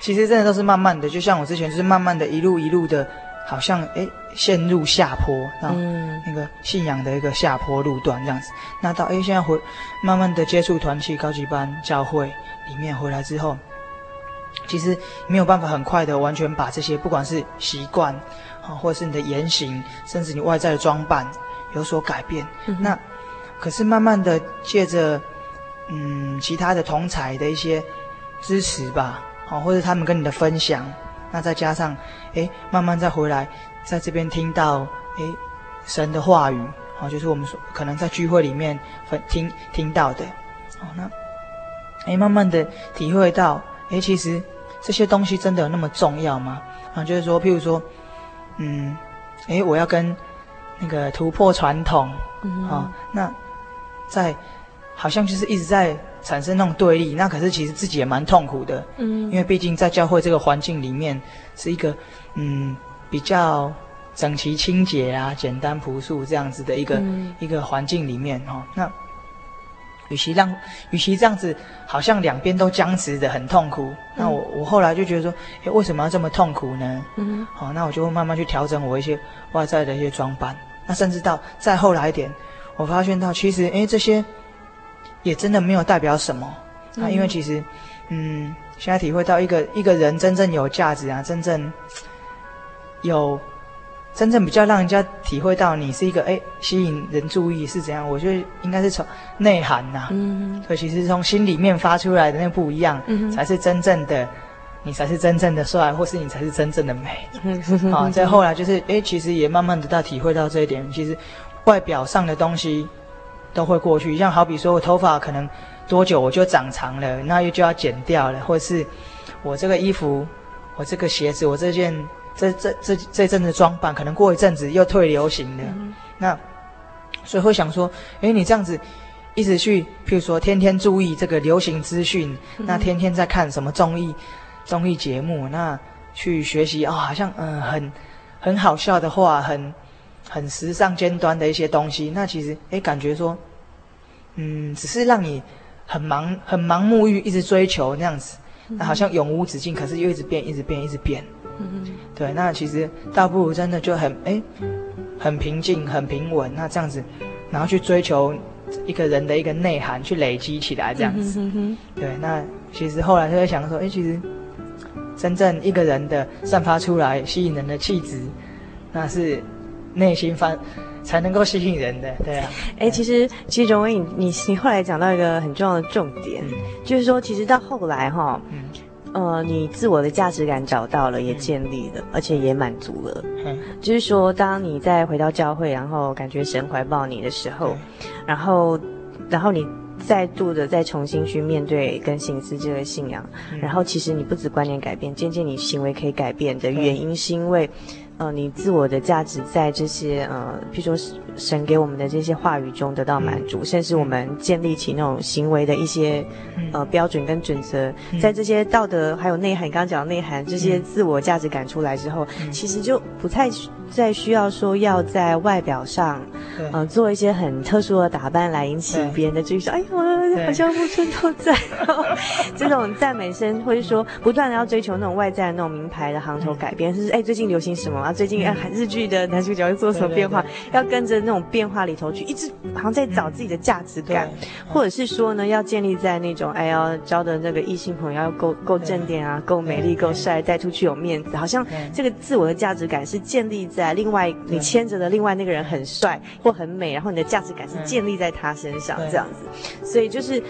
[SPEAKER 4] 其实真的都是慢慢的，就像我之前就是慢慢的一路一路的。好像诶，陷入下坡，然后那个信仰的一个下坡路段这样子。那到诶，现在回慢慢的接触团契、高级班、教会里面回来之后，其实没有办法很快的完全把这些不管是习惯啊，或者是你的言行，甚至你外在的装扮有所改变。嗯、那可是慢慢的借着嗯其他的同侪的一些支持吧，好，或者他们跟你的分享。那再加上，哎，慢慢再回来，在这边听到，哎，神的话语，好，就是我们说可能在聚会里面分听听到的，哦，那，哎，慢慢的体会到，哎，其实这些东西真的有那么重要吗？啊，就是说，譬如说，嗯，哎，我要跟那个突破传统，嗯，啊，那在好像就是一直在。产生那种对立，那可是其实自己也蛮痛苦的，嗯，因为毕竟在教会这个环境里面，是一个嗯比较整齐清洁啊、简单朴素这样子的一个、嗯、一个环境里面哦。那与其让与其这样子，好像两边都僵持的很痛苦，嗯、那我我后来就觉得说，诶，为什么要这么痛苦呢？嗯，好，那我就会慢慢去调整我一些外在的一些装扮，那甚至到再后来一点，我发现到其实诶这些。也真的没有代表什么啊，因为其实，嗯，现在体会到一个一个人真正有价值啊，真正有真正比较让人家体会到你是一个哎吸引人注意是怎样，我觉得应该是从内涵呐、啊，嗯，所以其实从心里面发出来的那不一样，嗯，才是真正的你才是真正的帅，或是你才是真正的美，嗯，好，再后来就是哎，其实也慢慢的到体会到这一点，其实外表上的东西。都会过去，像好比说我头发可能多久我就长长了，那又就要剪掉了，或者是我这个衣服，我这个鞋子，我这件这这这这阵子装扮，可能过一阵子又退流行了。嗯、那所以会想说，哎，你这样子一直去，譬如说天天注意这个流行资讯，嗯、那天天在看什么综艺综艺节目，那去学习啊、哦，好像嗯很很好笑的话，很。很时尚尖端的一些东西，那其实哎，感觉说，嗯，只是让你很盲很盲目于一直追求那样子，那好像永无止境，可是又一直变，一直变，一直变。嗯，对，那其实倒不如真的就很哎，很平静，很平稳，那这样子，然后去追求一个人的一个内涵，去累积起来这样子。嗯哼。对，那其实后来就会想说，哎，其实真正一个人的散发出来吸引人的气质，那是。内心翻才能够吸引人的，对啊。
[SPEAKER 3] 哎、欸，其实其实荣威，你你你后来讲到一个很重要的重点，嗯、就是说，其实到后来哈，嗯、呃，你自我的价值感找到了，也建立了，嗯、而且也满足了。嗯，就是说，当你再回到教会，然后感觉神怀抱你的时候，嗯、然后，然后你再度的再重新去面对跟行思这个信仰，嗯、然后其实你不止观念改变，渐渐你行为可以改变的原因是因为。呃，你自我的价值在这些呃，譬如说神给我们的这些话语中得到满足，嗯、甚至我们建立起那种行为的一些、嗯、呃标准跟准则，嗯、在这些道德还有内涵，刚刚讲的内涵，这些自我价值感出来之后，嗯、其实就不太再需要说要在外表上，嗯、呃，做一些很特殊的打扮来引起别人的注意，说，对哎呦，好像木村拓哉，对 这种赞美声，或者说不断的要追求那种外在的那种名牌的行头改变，就、嗯、是哎，最近流行什么？啊，最近哎日剧的男主角又做什么变化，要跟着那种变化里头去，一直好像在找自己的价值感，或者是说呢，要建立在那种哎要交的那个异性朋友要够够正点啊，够美丽够帅，带出去有面子，好像这个自我的价值感是建立在另外你牵着的另外那个人很帅或很美，然后你的价值感是建立在他身上这样子，所以就是。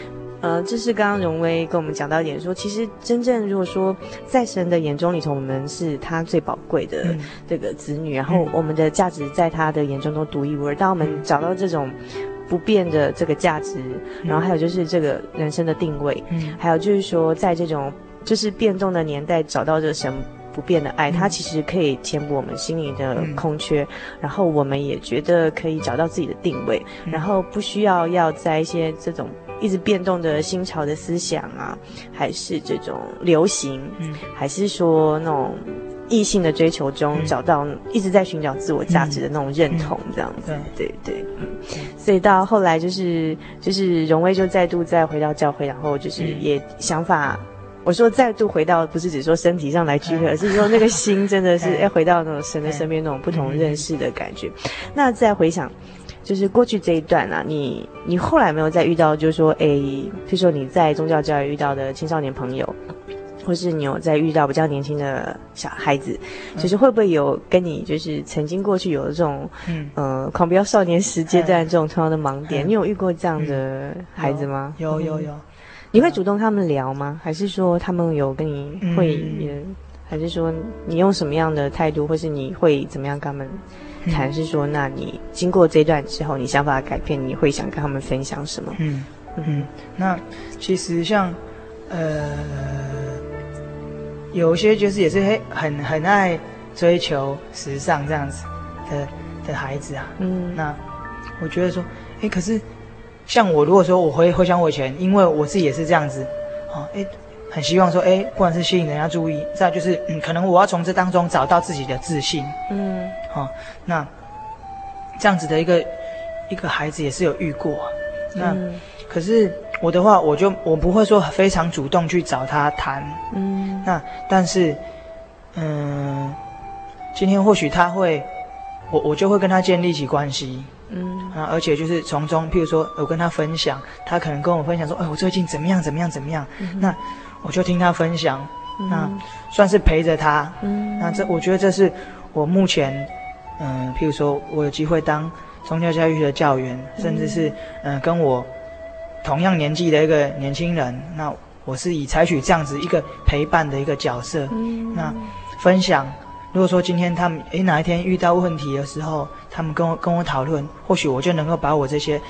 [SPEAKER 3] 呃，这是刚刚荣威跟我们讲到一点说，说其实真正如果说在神的眼中里头，我们是他最宝贵的这个子女，嗯、然后我们的价值在他的眼中都独一无二。当我们找到这种不变的这个价值，嗯、然后还有就是这个人生的定位，嗯、还有就是说在这种就是变动的年代找到这个神不变的爱，它其实可以填补我们心里的空缺，嗯、然后我们也觉得可以找到自己的定位，嗯、然后不需要要在一些这种。一直变动的新潮的思想啊，还是这种流行，嗯，还是说那种异性的追求中找到一直在寻找自我价值的那种认同，这样子，对。对，嗯，所以到后来就是就是荣威就再度再回到教会，然后就是也想法，我说再度回到不是只说身体上来聚会，而是说那个心真的是 要回到那种神的身边那种不同认识的感觉，那再回想。就是过去这一段啊，你你后来没有再遇到，就是说，诶，譬如说你在宗教教育遇到的青少年朋友，或是你有在遇到比较年轻的小孩子，就是会不会有跟你就是曾经过去有这种，嗯，呃，狂飙少年时阶段这种同样的盲点，你有遇过这样的孩子吗？
[SPEAKER 4] 有有有，
[SPEAKER 3] 你会主动他们聊吗？还是说他们有跟你会，还是说你用什么样的态度，或是你会怎么样跟他们？谈是说，那你经过这段之后，你想法改变，你会想跟他们分享什么？
[SPEAKER 4] 嗯嗯，那其实像呃，有些就是也是很很很爱追求时尚这样子的的孩子啊。嗯，那我觉得说，哎，可是像我如果说我回回想我以前，因为我自己也是这样子，啊，哎。很希望说，哎，不管是吸引人家注意，再就是，嗯，可能我要从这当中找到自己的自信，嗯，好、哦，那这样子的一个一个孩子也是有遇过，那、嗯、可是我的话，我就我不会说非常主动去找他谈，嗯，那但是，嗯，今天或许他会，我我就会跟他建立起关系，嗯，啊，而且就是从中，譬如说我跟他分享，他可能跟我分享说，哎，我最近怎么样怎么样怎么样，嗯、那。我就听他分享，那算是陪着他。嗯，那这我觉得这是我目前，嗯、呃，譬如说我有机会当宗教教育的教员，嗯、甚至是嗯、呃、跟我同样年纪的一个年轻人，那我是以采取这样子一个陪伴的一个角色。嗯，那分享，如果说今天他们诶哪一天遇到问题的时候，他们跟我跟我讨论，或许我就能够把我这些。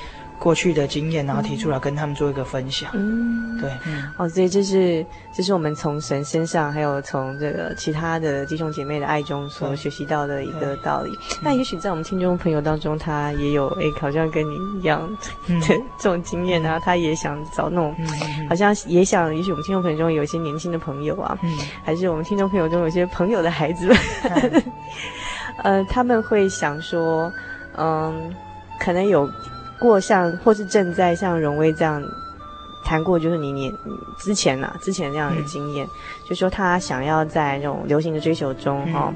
[SPEAKER 4] 过去的经验，然后提出来跟他们做一个分享。嗯，对，嗯，
[SPEAKER 3] 哦，所以这是这是我们从神身上，还有从这个其他的弟兄姐妹的爱中所学习到的一个道理。那也许在我们听众朋友当中，他也有诶，好像跟你一样 的这种经验，然后他也想找那种，好像也想，也许我们听众朋友中有一些年轻的朋友啊，还是我们听众朋友中有些朋友的孩子。们，呃，他们会想说，嗯，可能有。过像或是正在像荣威这样谈过，就是你你之前呐、啊，之前那样的经验，嗯、就说他想要在这种流行的追求中哈，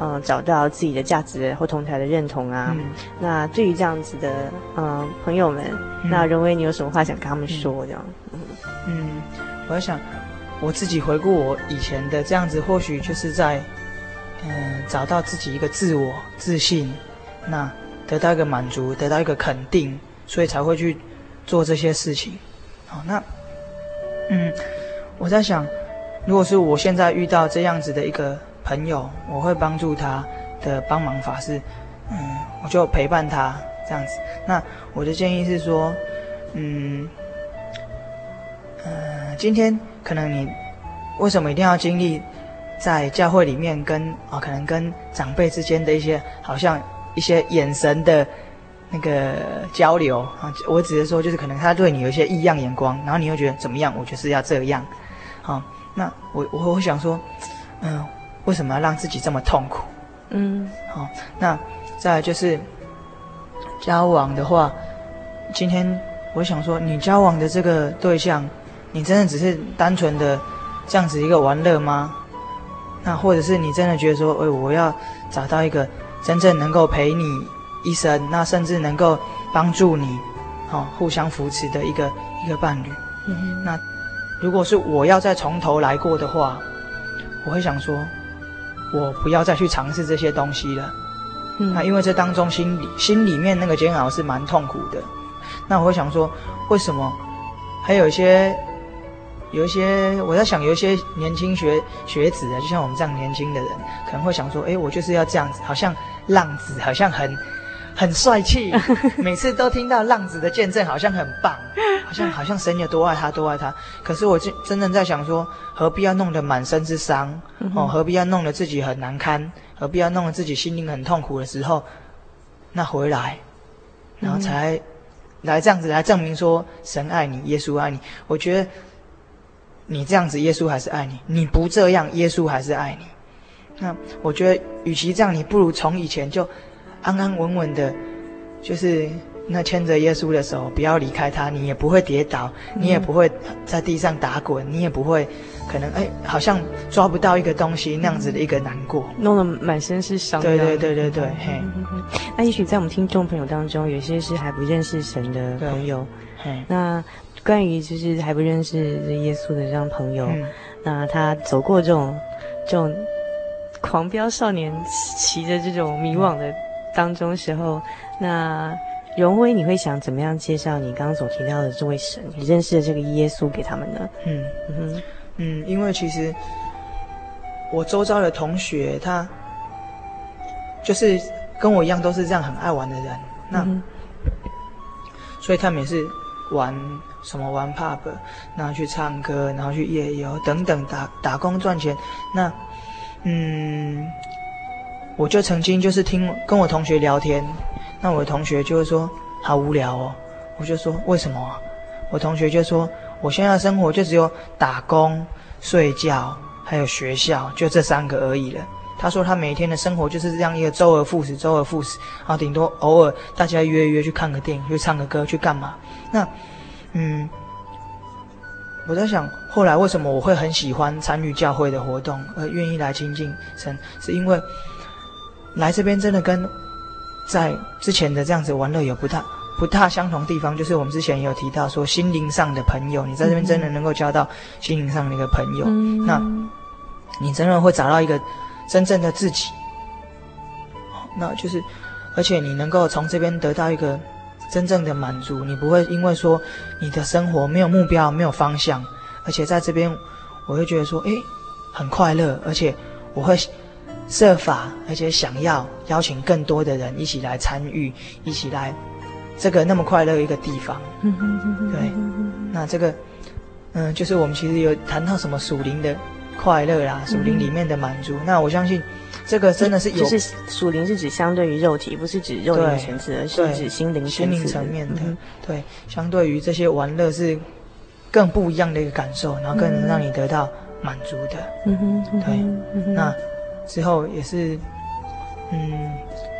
[SPEAKER 3] 嗯、呃，找到自己的价值或同台的认同啊。嗯、那对于这样子的嗯、呃、朋友们，嗯、那荣威你有什么话想跟他们说？这样，嗯，
[SPEAKER 4] 嗯，我在想我自己回顾我以前的这样子，或许就是在嗯、呃、找到自己一个自我自信，那。得到一个满足，得到一个肯定，所以才会去做这些事情。好，那，嗯，我在想，如果是我现在遇到这样子的一个朋友，我会帮助他的帮忙法是，嗯，我就陪伴他这样子。那我的建议是说，嗯，呃，今天可能你为什么一定要经历在教会里面跟啊，可能跟长辈之间的一些好像。一些眼神的那个交流啊，我只是说，就是可能他对你有一些异样眼光，然后你又觉得怎么样？我就是要这样，好，那我我我想说，嗯，为什么要让自己这么痛苦？嗯，好，那再来就是交往的话，今天我想说，你交往的这个对象，你真的只是单纯的这样子一个玩乐吗？那或者是你真的觉得说，哎，我要找到一个真正能够陪你一生，那甚至能够帮助你，哦，互相扶持的一个一个伴侣。嗯，那如果是我要再从头来过的话，我会想说，我不要再去尝试这些东西了。嗯，那因为这当中心里心里面那个煎熬是蛮痛苦的。那我会想说，为什么还有一些？有一些我在想，有一些年轻学学子啊，就像我们这样年轻的人，可能会想说：哎，我就是要这样子，好像浪子，好像很很帅气，每次都听到浪子的见证，好像很棒，好像好像神有多爱他，多爱他。可是我真真正在想说，何必要弄得满身之伤？哦，何必要弄得自己很难堪？何必要弄得自己心灵很痛苦的时候，那回来，然后才来这样子来证明说神爱你，耶稣爱你。我觉得。你这样子，耶稣还是爱你；你不这样，耶稣还是爱你。那我觉得，与其这样，你不如从以前就安安稳稳的，就是那牵着耶稣的手，不要离开他，你也不会跌倒，你也不会在地上打滚，你也不会可能哎，好像抓不到一个东西那样子的一个难过，
[SPEAKER 3] 弄得满身是伤。
[SPEAKER 4] 对对对对对，嘿。
[SPEAKER 3] 那也许在我们听众朋友当中，有些是还不认识神的朋友，嘿，那。关于就是还不认识耶稣的这样朋友，嗯、那他走过这种这种狂飙少年骑着这种迷惘的当中时候，那荣威，你会想怎么样介绍你刚刚所提到的这位神，你认识的这个耶稣给他们呢？
[SPEAKER 4] 嗯嗯哼嗯，因为其实我周遭的同学，他就是跟我一样，都是这样很爱玩的人，那、嗯、所以他们也是玩。什么玩 pub，然后去唱歌，然后去夜游等等打打工赚钱。那，嗯，我就曾经就是听跟我同学聊天，那我的同学就会说好无聊哦。我就说为什么？我同学就说我现在的生活就只有打工、睡觉还有学校，就这三个而已了。他说他每天的生活就是这样一个周而复始，周而复始，然后顶多偶尔大家约约去看个电影，去唱个歌，去干嘛？那。嗯，我在想，后来为什么我会很喜欢参与教会的活动，而愿意来亲近神，是因为来这边真的跟在之前的这样子玩乐有不大不大相同地方，就是我们之前也有提到说，心灵上的朋友，你在这边真的能够交到心灵上的一个朋友，嗯、那你真的会找到一个真正的自己，那就是，而且你能够从这边得到一个。真正的满足，你不会因为说你的生活没有目标、没有方向，而且在这边，我会觉得说，诶，很快乐，而且我会设法，而且想要邀请更多的人一起来参与，一起来这个那么快乐一个地方。对，那这个，嗯，就是我们其实有谈到什么属灵的快乐啦，属灵里面的满足。那我相信。这个真的是有，就是
[SPEAKER 3] 属灵是指相对于肉体，不是指肉体层次，而是指心灵
[SPEAKER 4] 心灵层面的。嗯、对，相对于这些玩乐是更不一样的一个感受，然后更能让你得到满足的。嗯哼，对。嗯、哼那之后也是，嗯，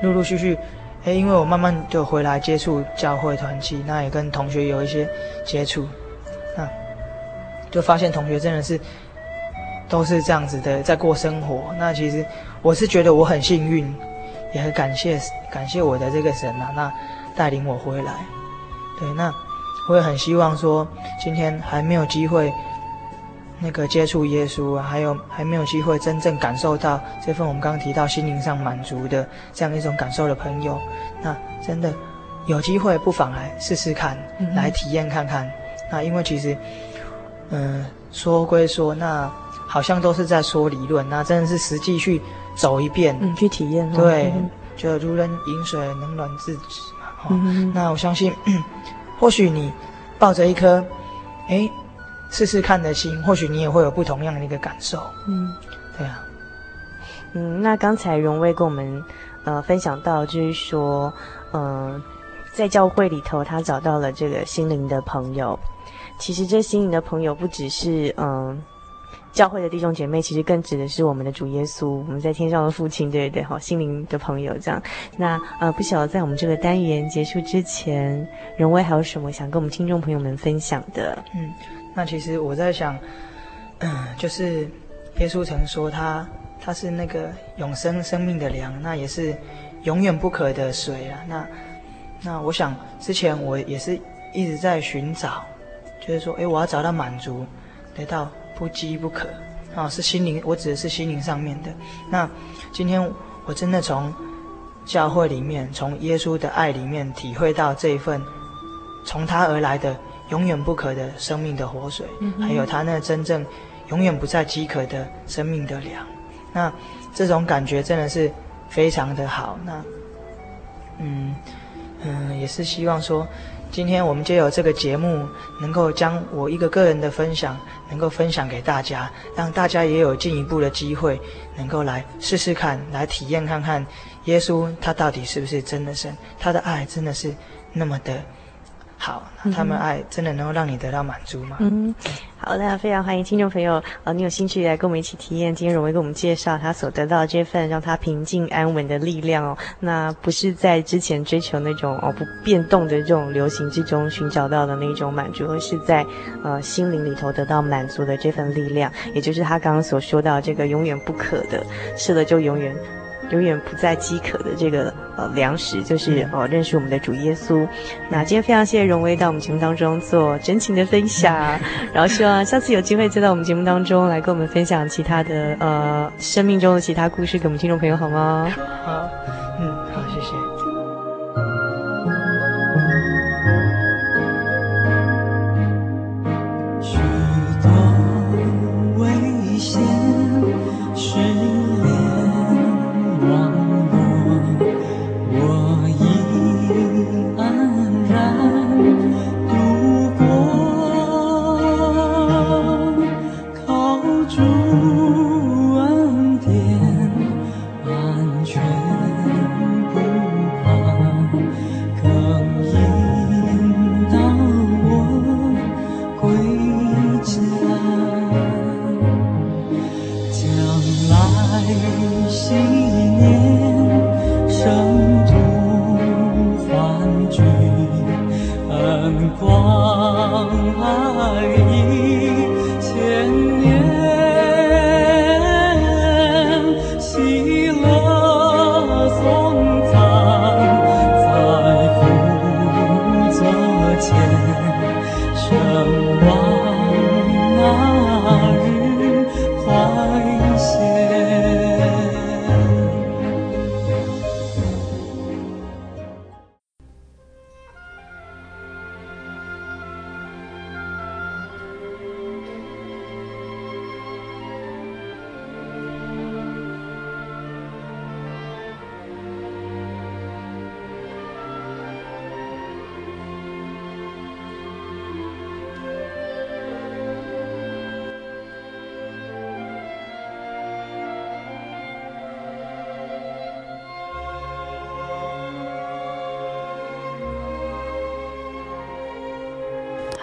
[SPEAKER 4] 陆陆续续，哎，因为我慢慢就回来接触教会团契，那也跟同学有一些接触，那就发现同学真的是。都是这样子的，在过生活。那其实我是觉得我很幸运，也很感谢感谢我的这个神啊，那带领我回来。对，那我也很希望说，今天还没有机会那个接触耶稣啊，还有还没有机会真正感受到这份我们刚刚提到心灵上满足的这样一种感受的朋友，那真的有机会不妨来试试看，嗯、来体验看看。那因为其实，嗯、呃，说归说那。好像都是在说理论，那真的是实际去走一遍，
[SPEAKER 3] 嗯，去体验，
[SPEAKER 4] 对，嗯、就如人饮水，冷暖自知嘛。哈、嗯，那我相信，或许你抱着一颗，哎，试试看的心，或许你也会有不同样的一个感受。嗯，对啊。
[SPEAKER 3] 嗯，那刚才荣威跟我们呃分享到，就是说，嗯、呃，在教会里头，他找到了这个心灵的朋友。其实这心灵的朋友不只是嗯。呃教会的弟兄姐妹，其实更指的是我们的主耶稣，我们在天上的父亲，对对对，好，心灵的朋友这样。那呃，不晓得在我们这个单元结束之前，荣威还有什么想跟我们听众朋友们分享的？
[SPEAKER 4] 嗯，那其实我在想，嗯，就是耶稣曾说他他是那个永生生命的粮，那也是永远不渴的水啊。那那我想之前我也是一直在寻找，就是说，哎，我要找到满足，得到不饥不渴啊，是心灵，我指的是心灵上面的。那今天我真的从教会里面，从耶稣的爱里面体会到这一份从他而来的永远不渴的生命的活水，嗯、还有他那真正永远不再饥渴的生命的粮。那这种感觉真的是非常的好。那，嗯嗯，也是希望说，今天我们就有这个节目，能够将我一个个人的分享，能够分享给大家，让大家也有进一步的机会，能够来试试看，来体验看看耶稣他到底是不是真的神，他的爱真的是那么的。好，他们爱真的能够让你得到满足吗？
[SPEAKER 3] 嗯，好，那非常欢迎听众朋友，呃，你有兴趣来跟我们一起体验。今天荣威给我们介绍他所得到的这份让他平静安稳的力量哦。那不是在之前追求那种哦不变动的这种流行之中寻找到的那种满足，而是在呃心灵里头得到满足的这份力量，也就是他刚刚所说到这个永远不可的，是了就永远。永远不再饥渴的这个呃粮食，就是呃认识我们的主耶稣。那今天非常谢谢荣威到我们节目当中做真情的分享，然后希望下次有机会再到我们节目当中来跟我们分享其他的呃生命中的其他故事给我们听众朋友好吗？
[SPEAKER 4] 好，